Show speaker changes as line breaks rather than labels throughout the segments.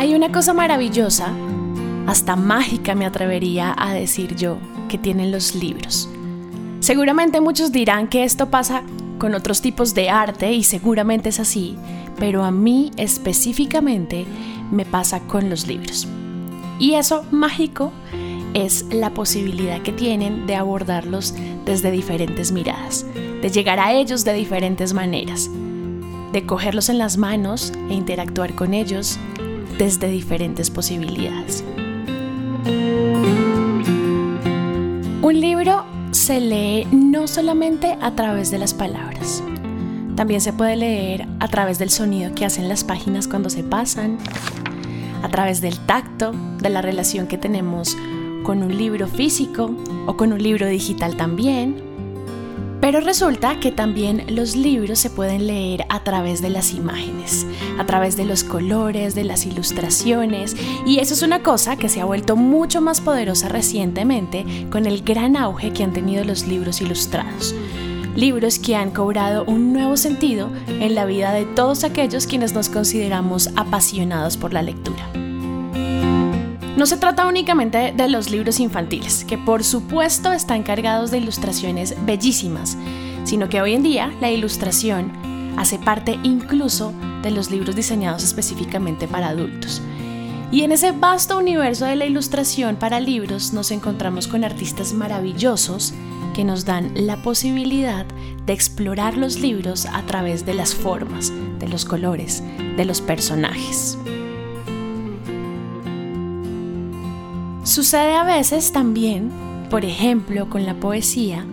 Hay una cosa maravillosa, hasta mágica me atrevería a decir yo, que tienen los libros. Seguramente muchos dirán que esto pasa con otros tipos de arte y seguramente es así, pero a mí específicamente me pasa con los libros. Y eso mágico es la posibilidad que tienen de abordarlos desde diferentes miradas, de llegar a ellos de diferentes maneras, de cogerlos en las manos e interactuar con ellos desde diferentes posibilidades. Un libro se lee no solamente a través de las palabras, también se puede leer a través del sonido que hacen las páginas cuando se pasan, a través del tacto, de la relación que tenemos con un libro físico o con un libro digital también, pero resulta que también los libros se pueden leer a través de las imágenes, a través de los colores, de las ilustraciones, y eso es una cosa que se ha vuelto mucho más poderosa recientemente con el gran auge que han tenido los libros ilustrados. Libros que han cobrado un nuevo sentido en la vida de todos aquellos quienes nos consideramos apasionados por la lectura. No se trata únicamente de los libros infantiles, que por supuesto están cargados de ilustraciones bellísimas, sino que hoy en día la ilustración hace parte incluso de los libros diseñados específicamente para adultos. Y en ese vasto universo de la ilustración para libros nos encontramos con artistas maravillosos que nos dan la posibilidad de explorar los libros a través de las formas, de los colores, de los personajes. Sucede a veces también, por ejemplo, con la poesía,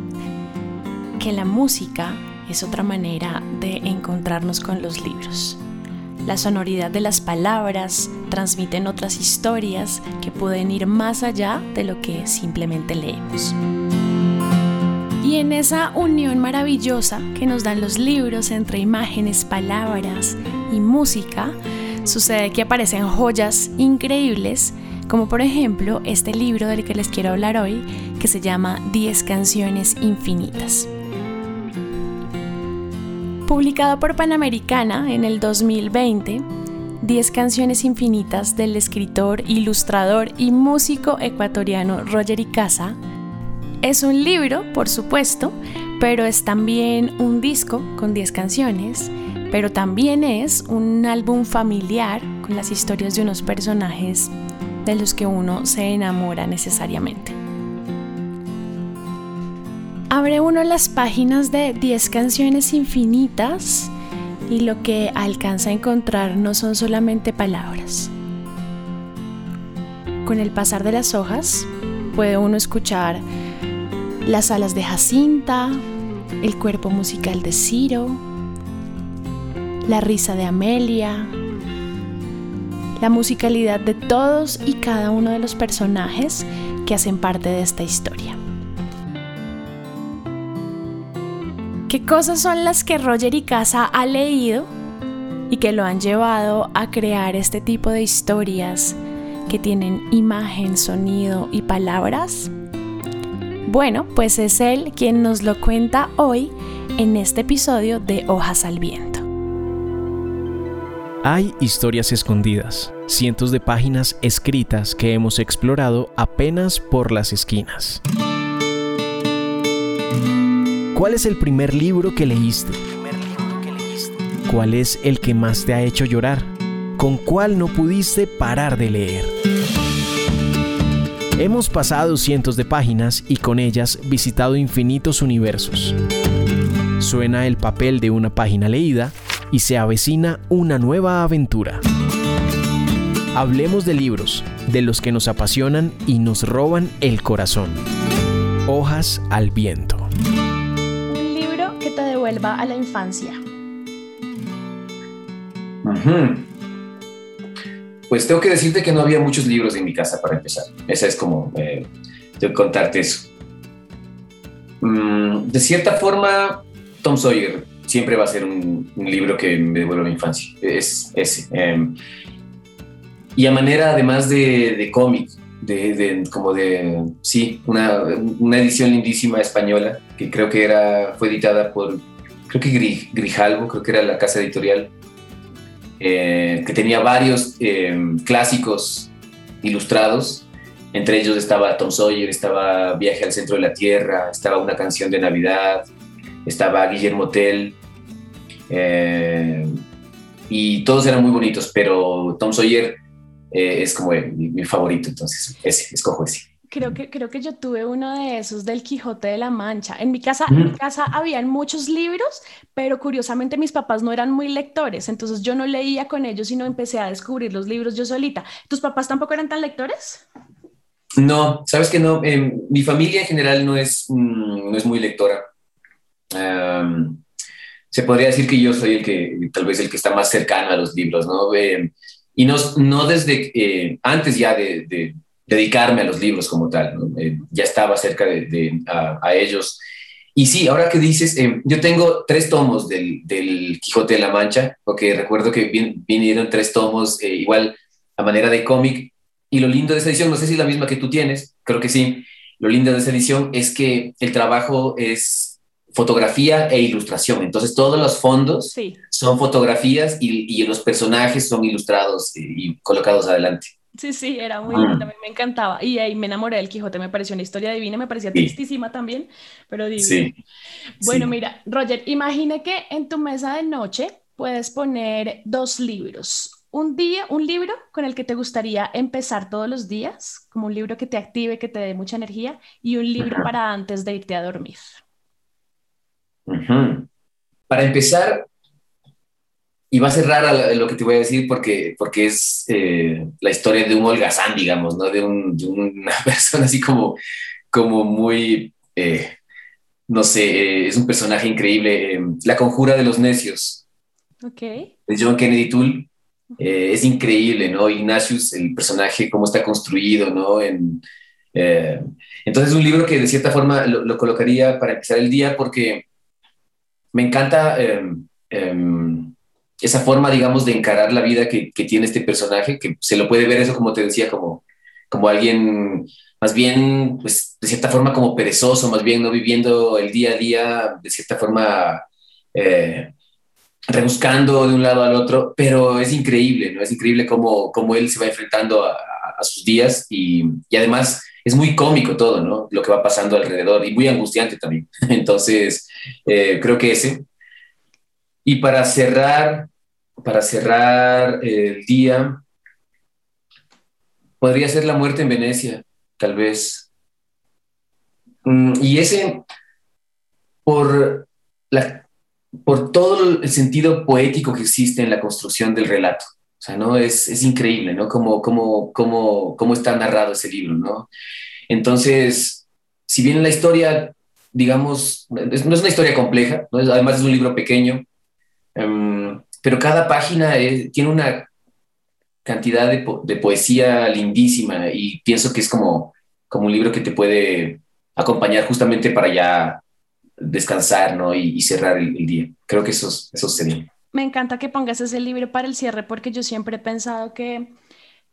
que la música es otra manera de encontrarnos con los libros. La sonoridad de las palabras transmiten otras historias que pueden ir más allá de lo que simplemente leemos. Y en esa unión maravillosa que nos dan los libros entre imágenes, palabras y música, sucede que aparecen joyas increíbles como por ejemplo este libro del que les quiero hablar hoy, que se llama 10 canciones infinitas. Publicado por Panamericana en el 2020, 10 canciones infinitas del escritor, ilustrador y músico ecuatoriano Roger Icaza, es un libro, por supuesto, pero es también un disco con 10 canciones, pero también es un álbum familiar con las historias de unos personajes de los que uno se enamora necesariamente. Abre uno las páginas de 10 canciones infinitas y lo que alcanza a encontrar no son solamente palabras. Con el pasar de las hojas puede uno escuchar las alas de Jacinta, el cuerpo musical de Ciro, la risa de Amelia, la musicalidad de todos y cada uno de los personajes que hacen parte de esta historia. ¿Qué cosas son las que Roger y Casa ha leído y que lo han llevado a crear este tipo de historias que tienen imagen, sonido y palabras? Bueno, pues es él quien nos lo cuenta hoy en este episodio de Hojas al Viento.
Hay historias escondidas, cientos de páginas escritas que hemos explorado apenas por las esquinas. ¿Cuál es el primer libro que leíste? ¿Cuál es el que más te ha hecho llorar? ¿Con cuál no pudiste parar de leer? Hemos pasado cientos de páginas y con ellas visitado infinitos universos. Suena el papel de una página leída y se avecina una nueva aventura. Hablemos de libros, de los que nos apasionan y nos roban el corazón. Hojas al viento.
Un libro que te devuelva a la infancia.
Pues tengo que decirte que no había muchos libros en mi casa para empezar. Esa es como, eh, tengo que contarte eso. Mm, de cierta forma, Tom Sawyer siempre va a ser un, libro que me devuelve a la infancia. Es ese. Em, y a manera además de, cómic, de, como de, sí, una, edición lindísima española que creo que era, fue editada por, creo que Grijalvo, creo que era la casa editorial. eh, que tenía varios eh, clásicos ilustrados. Entre ellos estaba Tom Sawyer, estaba Viaje al Centro de la Tierra, estaba una canción de Navidad, estaba Guillermo Tell. y todos eran muy bonitos, pero Tom Sawyer es como mi, mi, favorito, entonces ese, escojo ese.
Creo que, creo que yo tuve uno de esos del Quijote de la Mancha. En mi casa, en mi casa habían muchos libros, pero curiosamente mis papás no eran muy lectores, entonces yo no leía con ellos, sino empecé a descubrir los libros yo solita. ¿Tus papás tampoco eran tan lectores?
No, sabes que no. Em, mi familia en general no es, mm, no es muy lectora. Se podría decir que yo soy el que, tal vez el que está más cercano a los libros, ¿no? Em, y no, no desde eh, antes ya de dedicarme a los libros como tal. Eh, ya estaba cerca de, a, ellos. Y sí, ahora que dices, eh, yo tengo tres tomos del, del, Quijote de la Mancha, porque recuerdo que vinieron tres tomos, eh, igual a manera de cómic. Y lo lindo de esa edición, no sé si es la misma que tú tienes, creo que sí. Lo lindo de esa edición es que el trabajo es fotografía e ilustración. Entonces todos los fondos son fotografías y, y, los personajes son ilustrados y colocados adelante.
Sí, sí, era muy lindo, a mí me encantaba. Y ahí me enamoré del Quijote, me pareció una historia divina, me parecía tristísima también, pero divina. Sí. Bueno, mira, Roger, imagine que en tu mesa de noche puedes poner dos libros. Un día, un libro con el que te gustaría empezar todos los días, como un libro que te active, que te dé mucha energía, y un libro para antes de irte a dormir.
Para empezar, y va a ser rara lo que te voy a decir porque, porque es eh, la historia de un holgazán, digamos, ¿no? De, una persona así como, como muy, eh, no sé, eh, es un personaje increíble. la conjura de los necios.
Ok.
De John Kennedy Toole. es increíble, ¿no? Ignatius, el personaje, cómo está construido, ¿no? En, entonces es un libro que de cierta forma lo, lo, colocaría para empezar el día porque me encanta... Em, em, esa forma, digamos, de encarar la vida que, tiene este personaje, que se lo puede ver eso, como te decía, como, como alguien más bien, pues, de cierta forma como perezoso, más bien no viviendo el día a día, de cierta forma eh, rebuscando de un lado al otro, pero es increíble, ¿no? Es increíble cómo, cómo él se va enfrentando a, sus días y, además es muy cómico todo, ¿no? Lo que va pasando alrededor y muy angustiante también. Entonces, eh, creo que ese. Y para cerrar, para cerrar el día, podría ser la muerte en Venecia, tal vez. Mm, y ese, por, la, por todo el sentido poético que existe en la construcción del relato. O sea, ¿no? Es, es increíble, ¿no? Cómo, cómo, cómo, cómo está narrado ese libro, ¿no? Entonces, si bien la historia, digamos, no es una historia compleja, además es un libro pequeño, Em, pero cada página tiene una cantidad de, poesía lindísima y pienso que es como, como un libro que te puede acompañar justamente para ya descansar ¿no? y, cerrar el, día. Creo que eso, eso sería.
Me encanta que pongas ese libro para el cierre porque yo siempre he pensado que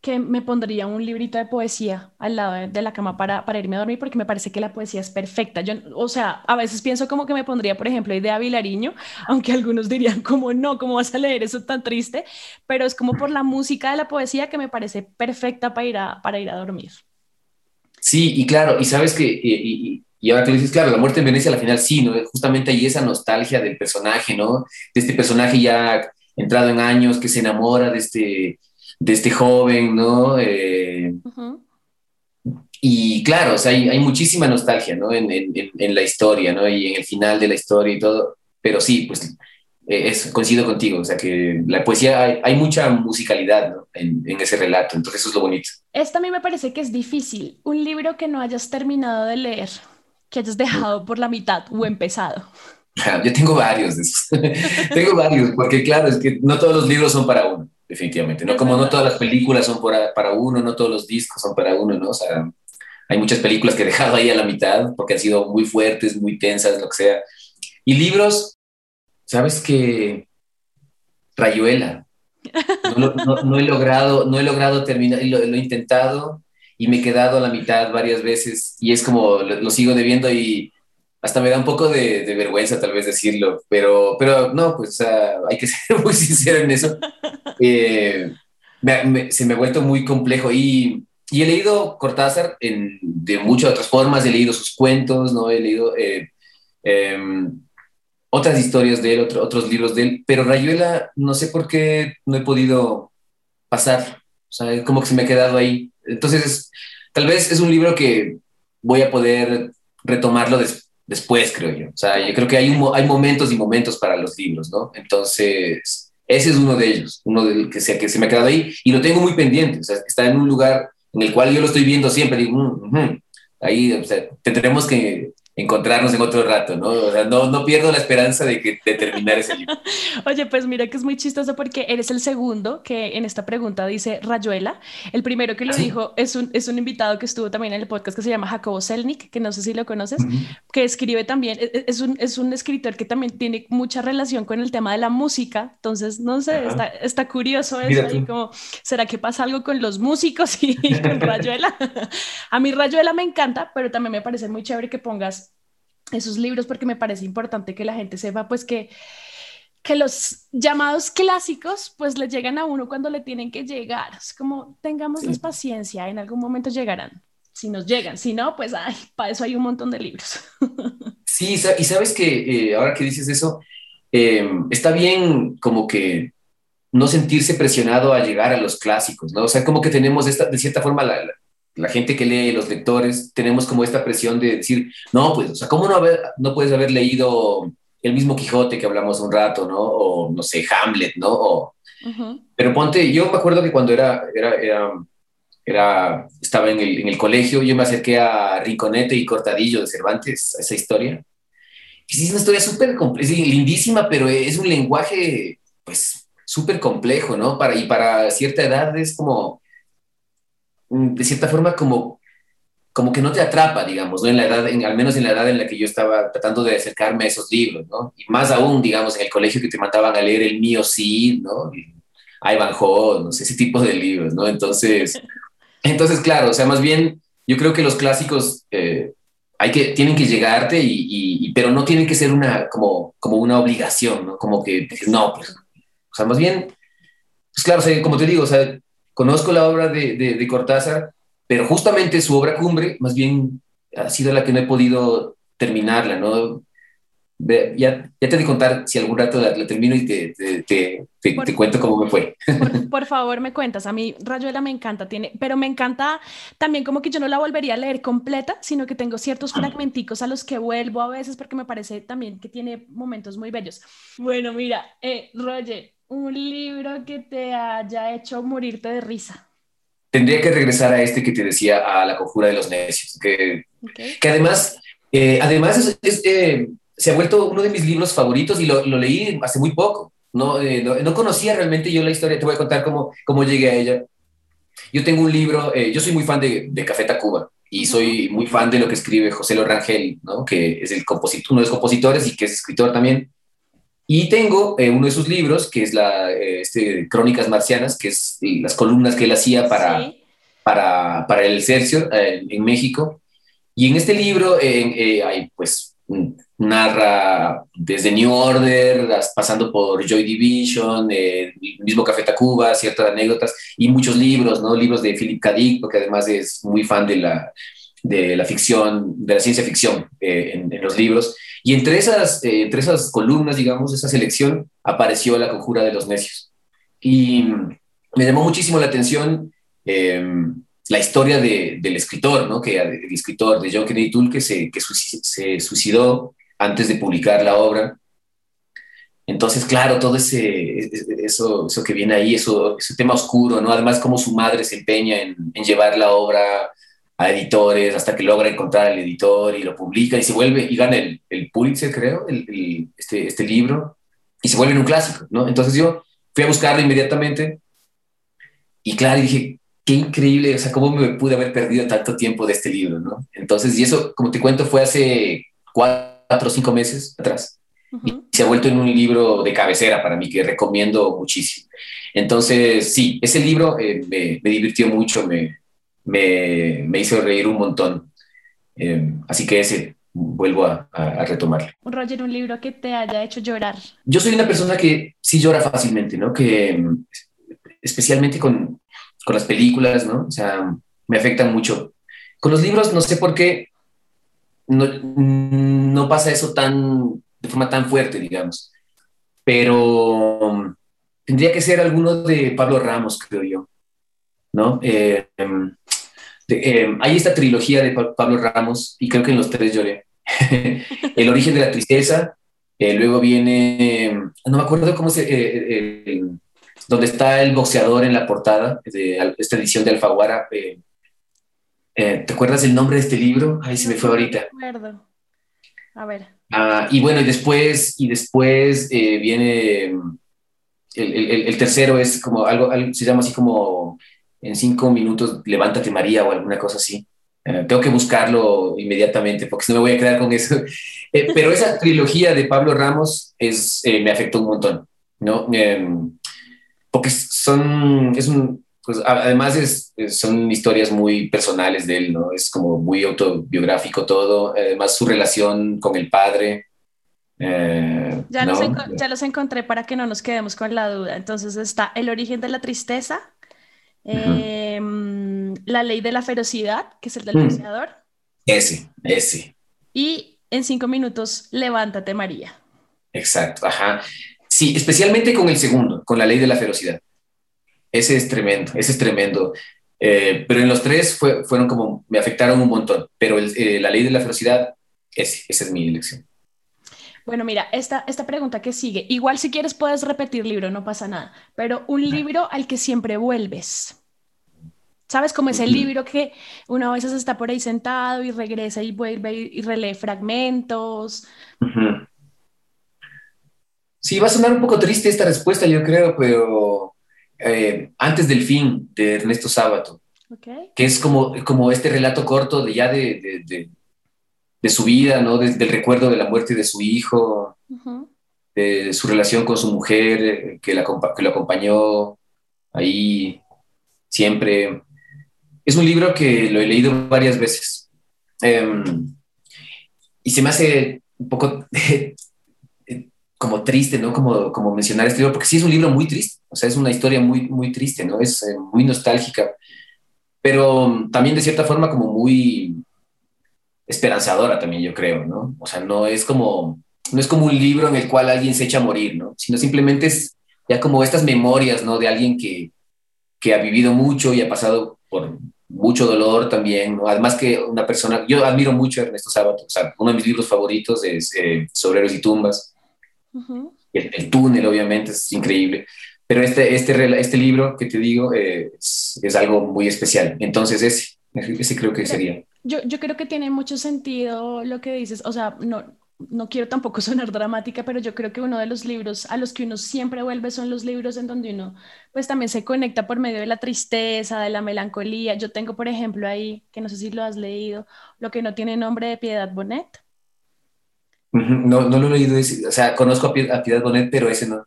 que me pondría un librito de poesía al lado de, la cama para, para, irme a dormir porque me parece que la poesía es perfecta. Yo, o sea, a veces pienso como que me pondría, por ejemplo, Idea Vilariño, aunque algunos dirían como no, ¿cómo vas a leer eso tan triste? Pero es como por la música de la poesía que me parece perfecta para ir a, para ir a dormir.
Sí, y claro, y sabes que, y, y ahora que dices, claro, la muerte en Venecia al final sí, ¿no? Justamente ahí esa nostalgia del personaje, ¿no? De este personaje ya entrado en años que se enamora de este de este joven, ¿no? Eh, y claro, o sea, hay, muchísima nostalgia, ¿no? En, la historia, ¿no? Y en el final de la historia y todo. Pero sí, pues eh, es, coincido contigo, o sea, que la poesía, hay, mucha musicalidad ¿no? en, ese relato, entonces eso es lo bonito.
Esto a mí me parece que es difícil, un libro que no hayas terminado de leer, que hayas dejado por la mitad o empezado.
Yo tengo varios de esos. tengo varios, porque claro, es que no todos los libros son para uno definitivamente, ¿no? Como no todas las películas son para, uno, no todos los discos son para uno, ¿no? O sea, hay muchas películas que he dejado ahí a la mitad porque han sido muy fuertes, muy tensas, lo que sea. Y libros, ¿sabes qué? Rayuela. No, he logrado, no he logrado terminar, lo, lo, he intentado y me he quedado a la mitad varias veces y es como lo, sigo debiendo y hasta me da un poco de, vergüenza tal vez decirlo, pero, pero no, pues hay que ser muy sincero en eso. Eh, se me ha vuelto muy complejo y, y he leído Cortázar en, de muchas otras formas, he leído sus cuentos, ¿no? He leído eh, em, otras historias de él, otros libros de él, pero Rayuela no sé por qué no he podido pasar, o sea, como que se me ha quedado ahí. Entonces, tal vez es un libro que voy a poder retomarlo después, creo yo. O sea, yo creo que hay, hay momentos y momentos para los libros, ¿no? Entonces, ese es uno de ellos, uno del que se, que se me ha quedado ahí y lo tengo muy pendiente, o sea, está en un lugar en el cual yo lo estoy viendo siempre, digo, mm, ahí o sea, tendremos que encontrarnos en otro rato, ¿no? O sea, no, no pierdo la esperanza de, que, de terminar ese libro.
Oye, pues mira que es muy chistoso porque eres el segundo que en esta pregunta dice Rayuela. El primero que lo dijo es un, es un invitado que estuvo también en el podcast que se llama Jacobo Selnik, que no sé si lo conoces, que escribe también, e, e, es un, es un escritor que también tiene mucha relación con el tema de la música, entonces, no sé, está, está, curioso eso, ahí como, ¿será que pasa algo con los músicos y con Rayuela? A mí Rayuela me encanta, pero también me parece muy chévere que pongas esos libros porque me parece importante que la gente sepa pues que que los llamados clásicos pues le llegan a uno cuando le tienen que llegar. Es como tengamos paciencia, en algún momento llegarán. Si nos llegan, si no, pues ay, para eso hay un montón de libros.
Sí, y sabes que eh, ahora que dices eso, em, está bien como que no sentirse presionado a llegar a los clásicos, ¿no? O sea, como que tenemos esta, de cierta forma la, la gente que lee, los lectores, tenemos como esta presión de decir, no, pues, o sea, ¿cómo no, haber, no puedes haber leído el mismo Quijote que hablamos un rato, ¿no? O, no sé, Hamlet, ¿no? Pero ponte, yo me acuerdo que cuando era, era, era, era estaba en el, en el, colegio, yo me acerqué a Rinconete y Cortadillo de Cervantes, esa historia. Y sí, es una historia súper lindísima, pero es un lenguaje, pues, súper complejo, ¿no? Para, y para cierta edad es como de cierta forma como, como que no te atrapa, digamos, ¿no? En la edad, al menos en la edad en la que yo estaba tratando de acercarme a esos libros, ¿no? Y más aún, digamos, en el colegio que te mandaban a leer el mío Cid, ¿no? Y Ivanhoe, no sé, ese tipo de libros, ¿no? Entonces, entonces, claro, o sea, más bien, yo creo que los clásicos eh, hay que, tienen que llegarte, y, pero no tienen que ser una, como, como una obligación, ¿no? Como que, no, pues, o sea, más bien, pues claro, como te digo, o sea, conozco la obra de, de, Cortázar, pero justamente su obra cumbre, más bien, ha sido la que no he podido terminarla, ¿no? Ya, ya te de contar si algún rato la, termino y te, te, te, cuento cómo me fue.
Por, favor, me cuentas. A mí Rayuela me encanta, tiene, pero me encanta también como que yo no la volvería a leer completa, sino que tengo ciertos fragmenticos a los que vuelvo a veces porque me parece también que tiene momentos muy bellos. Bueno, mira, eh, Roger, un libro que te haya hecho morirte de risa.
Tendría que regresar a este que te decía, a La Conjura de los Necios, que, que además, eh, además eh, se ha vuelto uno de mis libros favoritos y lo, leí hace muy poco. Eh, no, no, conocía realmente yo la historia, te voy a contar cómo, cómo llegué a ella. Yo tengo un libro, yo soy muy fan de, de Café Tacuba y soy muy fan de lo que escribe José Lorangel, ¿no? que es el compositor, uno de los compositores y que es escritor también. Y tengo eh, uno de sus libros, que es la eh, este, Crónicas Marcianas, que es las columnas que él hacía para, para, para, el Cercio eh, en México. Y en este libro hay, pues, narra desde New Order, pasando por Joy Division, el mismo Café Tacuba, ciertas anécdotas y muchos libros, ¿no? Libros de Philip K. Dick, porque además es muy fan de la, de la ficción, de la ciencia ficción en, en los libros. Y entre esas, eh, entre esas columnas, digamos, esa selección, apareció la conjura de los necios. Y me llamó muchísimo la atención em, la historia de, del escritor, ¿no? Que, el escritor de John Kennedy Toole, que, se, que se suicidó antes de publicar la obra. Entonces, claro, todo ese, eso, eso que viene ahí, eso, ese tema oscuro, ¿no? Además, cómo su madre se empeña en llevar la obra a editores hasta que logra encontrar al editor y lo publica y se vuelve y gana el, el Pulitzer, creo, el, este, este libro, y se vuelve un clásico, ¿no? Entonces yo fui a buscarlo inmediatamente y claro, dije, qué increíble, o sea, cómo me pude haber perdido tanto tiempo de este libro, ¿no? Entonces, y eso, como te cuento, fue hace cuatro o cinco meses atrás. Y se ha vuelto en un libro de cabecera para mí que recomiendo muchísimo. Entonces, sí, ese libro eh, me, me divirtió mucho, me, me, me hizo reír un montón. Eh, así que ese, vuelvo a, a, retomarlo.
Roger, un libro que te haya hecho llorar.
Yo soy una persona que sí llora fácilmente, ¿no? Que especialmente con, con las películas, ¿no? O sea, me afectan mucho. Con los libros, no sé por qué, no, no pasa eso tan, de forma tan fuerte, digamos. Pero tendría que ser alguno de Pablo Ramos, creo yo. ¿No? Eh, eh, hay esta trilogía de Pablo Ramos y creo que en los tres lloré. el origen de la tristeza, eh, luego viene, no me acuerdo cómo se, donde está el boxeador en la portada de esta edición de Alfaguara. ¿Te acuerdas el nombre de este libro? Ahí se me fue ahorita.
acuerdo. A ver.
Ah, y bueno, y después, y después viene el, el, tercero es como algo, se llama así como en cinco minutos, levántate María o alguna cosa así. Eh, tengo que buscarlo inmediatamente porque si no me voy a quedar con eso. Eh, pero esa trilogía de Pablo Ramos es, eh, me afectó un montón, ¿no? Em, porque son, es un, pues además es, son historias muy personales de él, ¿no? Es como muy autobiográfico todo, además su relación con el padre,
eh, ya, los ya, los encontré para que no nos quedemos con la duda. Entonces está El origen de la tristeza, em, La ley de la ferocidad, que es el del mm.
Ese, ese.
Y en cinco minutos, Levántate María.
Exacto, ajá. Sí, especialmente con el segundo, con la ley de la ferocidad. Ese es tremendo, ese es tremendo. Eh, pero en los tres fue, fueron como, me afectaron un montón. Pero eh, la ley de la ferocidad, ese, esa es mi elección.
Bueno, mira, esta, esta pregunta que sigue, igual si quieres puedes repetir libro, no pasa nada, pero un libro al que siempre vuelves. ¿Sabes? Como ese libro que uno a veces está por ahí sentado y regresa y vuelve y relee fragmentos.
Sí, va a sonar un poco triste esta respuesta, yo creo, pero eh, antes del fin de Ernesto Sábato, que es como, como este relato corto de ya de de su vida, ¿no? del recuerdo de la muerte de su hijo, de su relación con su mujer, eh, que, la, que lo acompañó ahí siempre. Es un libro que lo he leído varias veces. Em, y se me hace un poco como triste, ¿no? Como, como mencionar este libro, porque sí es un libro muy triste, o sea, es una historia muy, muy triste, ¿no? Es eh, muy nostálgica, pero también de cierta forma como muy, esperanzadora también, yo creo, ¿no? O sea, no es como, no es como un libro en el cual alguien se echa a morir, ¿no? Sino simplemente es ya como estas memorias, ¿no? De alguien que, que ha vivido mucho y ha pasado por mucho dolor también, ¿no? Además que una persona, yo admiro mucho a Ernesto Sábato, o sea, uno de mis libros favoritos es eh, Sobreros y Tumbas. el, túnel, obviamente, es increíble. Pero este, este, este libro que te digo eh, es, es, algo muy especial. Entonces, ese, ese creo que sería.
Yo, yo creo que tiene mucho sentido lo que dices, o sea, no, no quiero tampoco sonar dramática, pero yo creo que uno de los libros a los que uno siempre vuelve son los libros en donde uno pues también se conecta por medio de la tristeza, de la melancolía. Yo tengo, por ejemplo, ahí, que no sé si lo has leído, lo que no tiene nombre de Piedad Bonet.
No, no lo he leído, o sea, conozco a, Piedad Bonet, pero ese no.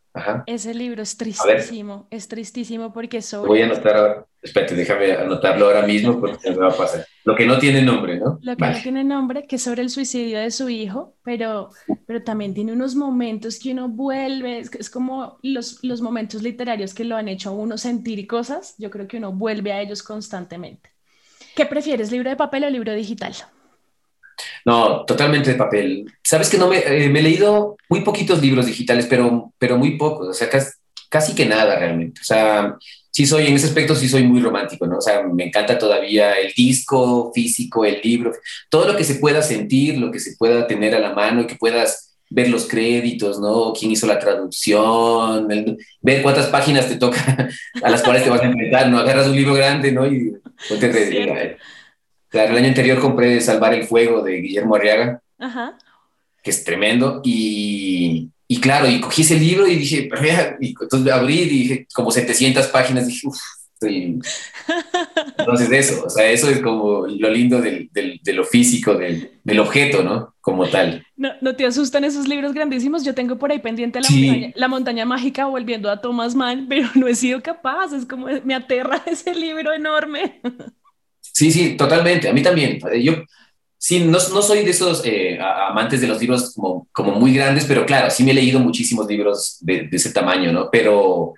Ese libro es tristísimo, es tristísimo porque sobre...
Voy a anotar ahora, espérate, déjame anotarlo ahora mismo porque me va a pasar. Lo que no tiene nombre, ¿no?
Lo que no tiene nombre, que es sobre el suicidio de su hijo, pero, pero también tiene unos momentos que uno vuelve, es, como los, los momentos literarios que lo han hecho a uno sentir cosas, yo creo que uno vuelve a ellos constantemente. ¿Qué prefieres, libro de papel o libro digital?
No, totalmente de papel. Sabes que no me, eh, me, he leído muy poquitos libros digitales, pero, pero muy pocos, o sea, casi, que nada realmente. O sea, sí soy, en ese aspecto sí soy muy romántico, ¿no? O sea, me encanta todavía el disco físico, el libro, todo lo que se pueda sentir, lo que se pueda tener a la mano y que puedas ver los créditos, ¿no? ¿Quién hizo la traducción? ver cuántas páginas te toca a las cuales te vas a enfrentar, ¿no? Agarras un libro grande, ¿no? Y te, Claro, el año anterior compré Salvar el Fuego de Guillermo Arriaga, que es tremendo, y, y, claro, y cogí ese libro y dije, y entonces abrí y dije, como 700 páginas, dije, uff, Entonces eso, o sea, eso es como lo lindo del, del, de lo físico, del, del, objeto, ¿no? Como tal.
No, ¿No te asustan esos libros grandísimos? Yo tengo por ahí pendiente la, montaña, la montaña mágica volviendo a Thomas Mann, pero no he sido capaz, es como me aterra ese libro enorme.
Sí, sí, totalmente. A mí también. Yo, sí, no, no soy de esos eh, amantes de los libros como, como muy grandes, pero claro, sí me he leído muchísimos libros de, ese tamaño, ¿no? Pero,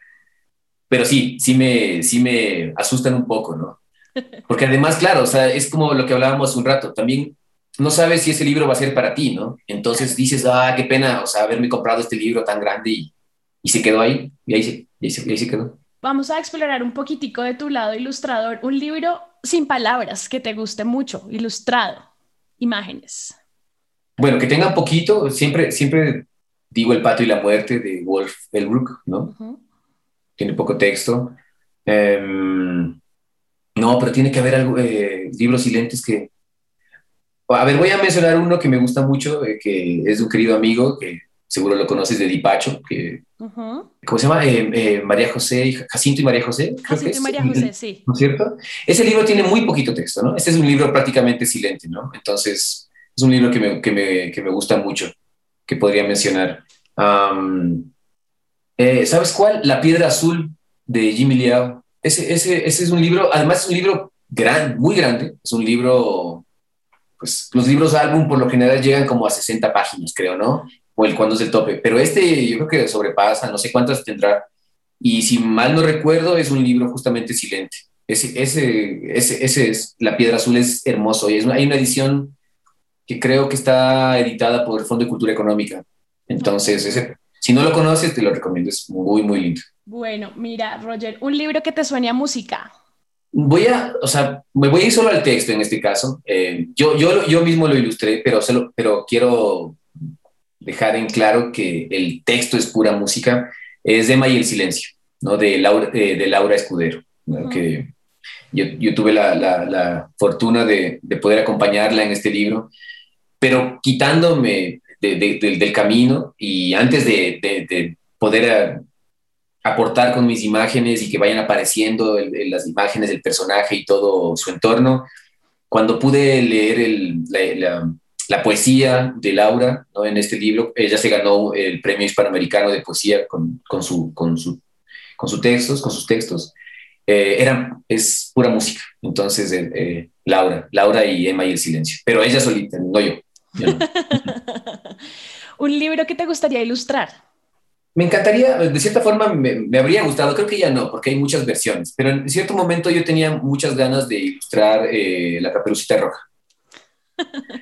pero sí, sí me, sí me asustan un poco, ¿no? Porque además, claro, o sea, es como lo que hablábamos un rato, también no sabes si ese libro va a ser para ti, ¿no? Entonces dices, ah, qué pena, o sea, haberme comprado este libro tan grande y, y se quedó ahí, y ahí se, y ahí se quedó.
Vamos a explorar un poquitico de tu lado ilustrador, un libro sin palabras que te guste mucho, ilustrado, imágenes.
Bueno, que tenga poquito, siempre, siempre digo El pato y la muerte de Wolf Elbrook, ¿no? Tiene poco texto. Em, no, pero tiene que haber algo, eh, libros silentes que... A ver, voy a mencionar uno que me gusta mucho, eh, que es de un querido amigo que seguro lo conoces de Dipacho, que, ¿cómo se llama? Eh, eh, María José, Jacinto y María José.
Jacinto y María José, sí.
¿No es cierto? Ese libro tiene muy poquito texto, ¿no? Este es un libro prácticamente silente, ¿no? Entonces, es un libro que me, que me, que me gusta mucho, que podría mencionar. Eh, ¿Sabes cuál? La piedra azul de Jimmy Liao. Ese, ese, ese es un libro, además es un libro gran, muy grande, es un libro pues los libros álbum por lo general llegan como a 60 páginas, creo, ¿no? O el cuándo es el tope. Pero este yo creo que sobrepasa, no sé cuántas tendrá. Y si mal no recuerdo, es un libro justamente silente. Ese, ese, ese, ese es, La Piedra Azul es hermoso y es, hay una edición que creo que está editada por el Fondo de Cultura Económica. Entonces, ese, si no lo conoces, te lo recomiendo, es muy, muy lindo.
Bueno, mira, Roger, un libro que te suene a música.
Voy a, o sea, me voy a ir solo al texto en este caso. Eh, yo, yo, yo mismo lo ilustré, pero, solo, pero quiero dejar en claro que el texto es pura música, es Emma y el silencio, ¿no? de, Laura, eh, de Laura Escudero, que yo, yo tuve la, la, fortuna de, de, poder acompañarla en este libro, pero quitándome del camino y antes de, poder aportar con mis imágenes y que vayan apareciendo las imágenes del personaje y todo su entorno, cuando pude leer el, la, la poesía de Laura ¿no? en este libro. Ella se ganó el premio hispanoamericano de poesía con, con, su, con, su, con sus textos, con sus textos. Eh, es pura música. Entonces, eh, eh, Laura, Laura y Emma y el silencio. Pero ella solita, no yo.
¿Un libro que te gustaría ilustrar?
Me encantaría, de cierta forma me, me, habría gustado, creo que ya no, porque hay muchas versiones, pero en cierto momento yo tenía muchas ganas de ilustrar La Caperucita Roja.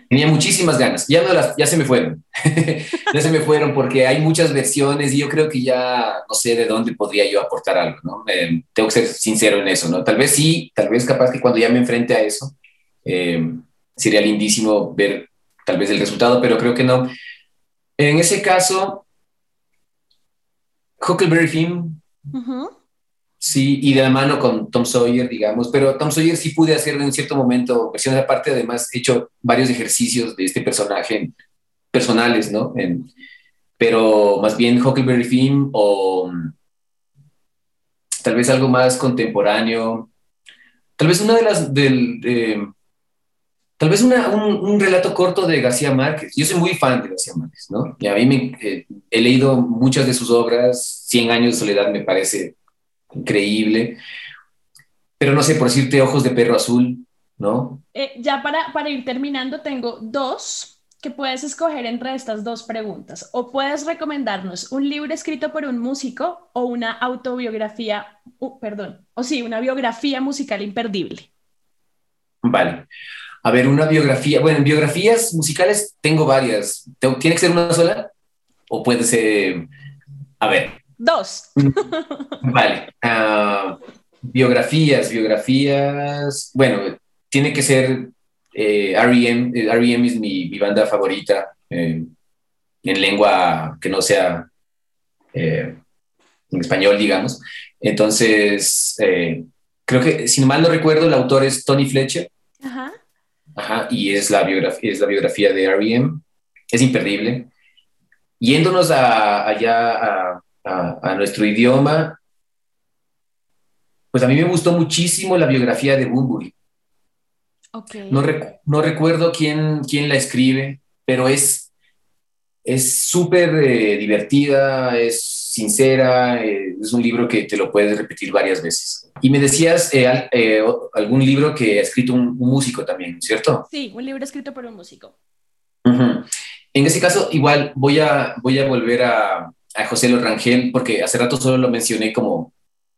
Tenía muchísimas ganas, ya, no las, ya se me fueron, ya se me fueron porque hay muchas versiones y yo creo que ya no sé de dónde podría yo aportar algo, ¿no? Eh, tengo que ser sincero en eso, ¿no? Tal vez sí, tal vez capaz que cuando ya me enfrente a eso, eh, sería lindísimo ver tal vez el resultado, pero creo que no. En ese caso, Huckleberry Finn, Sí, y de la mano con Tom Sawyer, digamos, pero Tom Sawyer sí pude hacer en cierto momento versiones aparte, además he hecho varios ejercicios de este personaje personales, ¿no? pero más bien Huckleberry Finn o tal vez algo más contemporáneo, tal vez una de las, del, tal vez una, un, relato corto de García Márquez. Yo soy muy fan de García Márquez, ¿no? Y a mí me, eh, he leído muchas de sus obras, Cien años de soledad me parece increíble. Pero no sé, por decirte ojos de perro azul, ¿no?
Eh, ya para, para ir terminando, tengo dos que puedes escoger entre estas dos preguntas. O puedes recomendarnos un libro escrito por un músico o una autobiografía, uh, perdón, o sí, una biografía musical imperdible.
Vale. A ver, una biografía. Bueno, biografías musicales tengo varias. ¿Tiene que ser una sola? ¿O puede ser... A ver,
Dos.
Vale. Ah, biografías, biografías. Bueno, tiene que ser eh, R.E.M. R.E.M. es mi, banda favorita eh, en lengua que no sea eh, en español, digamos. Entonces, creo que, si mal no recuerdo, el autor es Tony Fletcher. Ajá. Ajá, y es la biografía, es la biografía de R.E.M. Es imperdible. Yéndonos allá a a, nuestro idioma, pues a mí me gustó muchísimo la biografía de Bunbury. No, no, recuerdo quién, quién la escribe, pero es es súper eh, divertida, es sincera, eh, es un libro que te lo puedes repetir varias veces. Y me decías eh, eh, algún libro que ha escrito un, músico también, ¿cierto?
Sí, un libro escrito por un músico.
En ese caso, igual voy a, voy a volver a, a José Lorangel, porque hace rato solo lo mencioné como,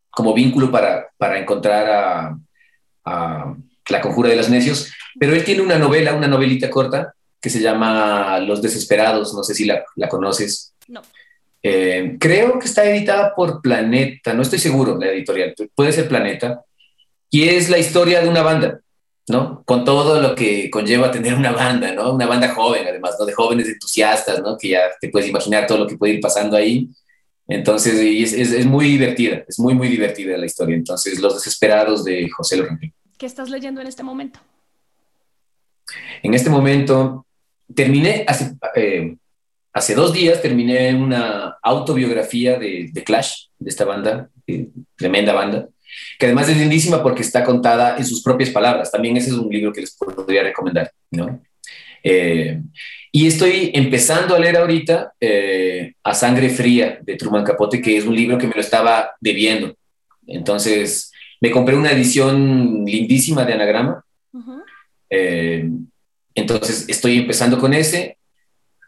como vínculo para, para encontrar a, a La Conjura de los Necios, pero él tiene una novela, una novelita corta, que se llama Los Desesperados, no sé si la, la conoces.
No.
Eh, creo que está editada por Planeta, no estoy seguro la editorial, puede ser Planeta, y es la historia de una banda, ¿no? Con todo lo que conlleva tener una banda, ¿no? Una banda joven, además, ¿no? De jóvenes entusiastas, ¿no? Que ya te puedes imaginar todo lo que puede ir pasando ahí. Entonces, es, es, es muy divertida, es muy, muy divertida la historia. Entonces, Los Desesperados de José Lorenzo.
¿Qué estás leyendo en este momento?
En este momento, terminé hace... Eh, hace dos días terminé una autobiografía de, de Clash, de esta banda, eh, tremenda banda, que además es lindísima porque está contada en sus propias palabras. También ese es un libro que les podría recomendar, ¿no? Eh, y estoy empezando a leer ahorita eh, A Sangre Fría de Truman Capote, que es un libro que me lo estaba debiendo. Entonces, me compré una edición lindísima de Anagrama. entonces, estoy empezando con ese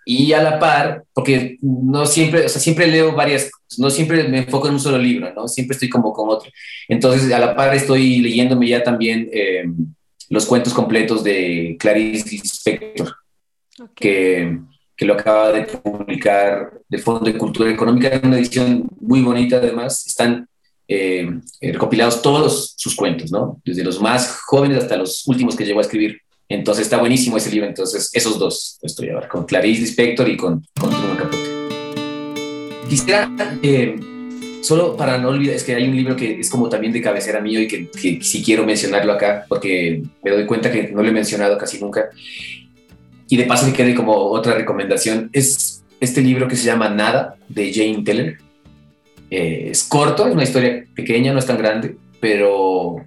y a la par, porque no siempre, o sea, siempre leo varias, no siempre me enfoco en un solo libro, ¿no? Siempre estoy como con otro. Entonces, a la par estoy leyéndome ya también eh, los cuentos completos de Clarice Lispector, que, que, lo acaba de publicar del Fondo de Cultura Económica, en una edición muy bonita además. Están eh, recopilados todos sus cuentos, ¿no? Desde los más jóvenes hasta los últimos que llegó a escribir. Entonces está buenísimo ese libro. Entonces, esos dos estoy a ver, con Clarice Lispector y con, con Truman Capote. Quisiera, eh, solo para no olvidar, es que hay un libro que es como también de cabecera mío y que, que sí quiero mencionarlo acá, porque me doy cuenta que no lo he mencionado casi nunca. Y de paso que quede como otra recomendación, es este libro que se llama Nada, de Jane Teller. Eh, es corto, es una historia pequeña, no es tan grande, pero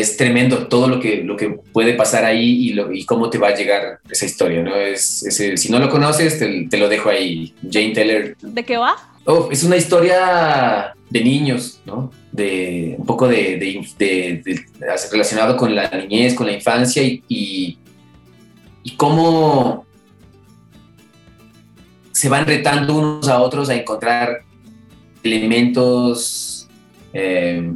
es tremendo todo lo que, lo que puede pasar ahí y, lo, y cómo te va a llegar esa historia, ¿no? Es, si no lo conoces, te, lo dejo ahí. Jane Teller.
¿De qué va?
Oh, es una historia de niños, ¿no? De un poco de, de, relacionado con la niñez, con la infancia y, y, cómo se van retando unos a otros a encontrar elementos eh,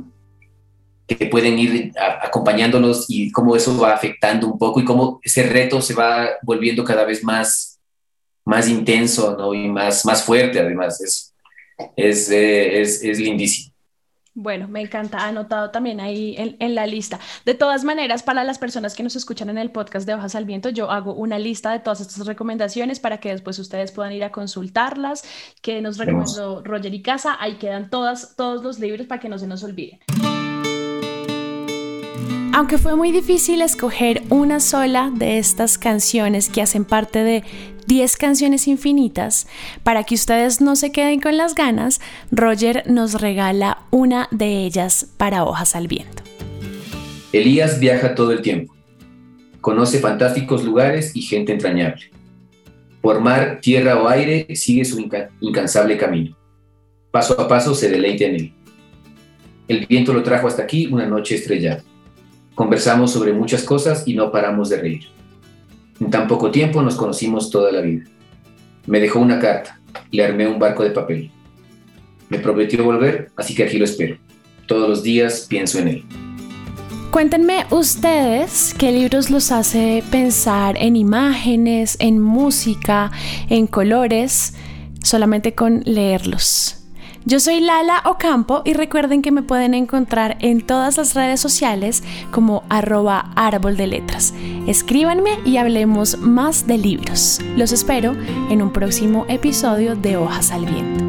que pueden ir acompañándonos y cómo eso va afectando un poco y cómo ese reto se va volviendo cada vez más, más intenso ¿no? y más, más fuerte además. Es, es, eh, es, es lindísimo.
Bueno, me encanta, anotado también ahí en, en, la lista. De todas maneras, para las personas que nos escuchan en el podcast de Hojas al Viento, yo hago una lista de todas estas recomendaciones para que después ustedes puedan ir a consultarlas, que nos recomendó Roger y Casa, ahí quedan todas, todos los libros para que no se nos olviden. Aunque fue muy difícil escoger una sola de estas canciones que hacen parte de 10 canciones infinitas, para que ustedes no se queden con las ganas, Roger nos regala una de ellas para Hojas al Viento.
Elías viaja todo el tiempo. Conoce fantásticos lugares y gente entrañable. Por mar, tierra o aire sigue su incansable camino. Paso a paso se deleita en él. El viento lo trajo hasta aquí una noche estrellada. Conversamos sobre muchas cosas y no paramos de reír. En tan poco tiempo nos conocimos toda la vida. Me dejó una carta, le armé un barco de papel. Me prometió volver, así que aquí lo espero. Todos los días pienso en él.
Cuéntenme ustedes qué libros los hace pensar en imágenes, en música, en colores, solamente con leerlos. Yo soy Lala Ocampo y recuerden que me pueden encontrar en todas las redes sociales como arroba árbol de letras. Escríbanme y hablemos más de libros. Los espero en un próximo episodio de Hojas al Viento.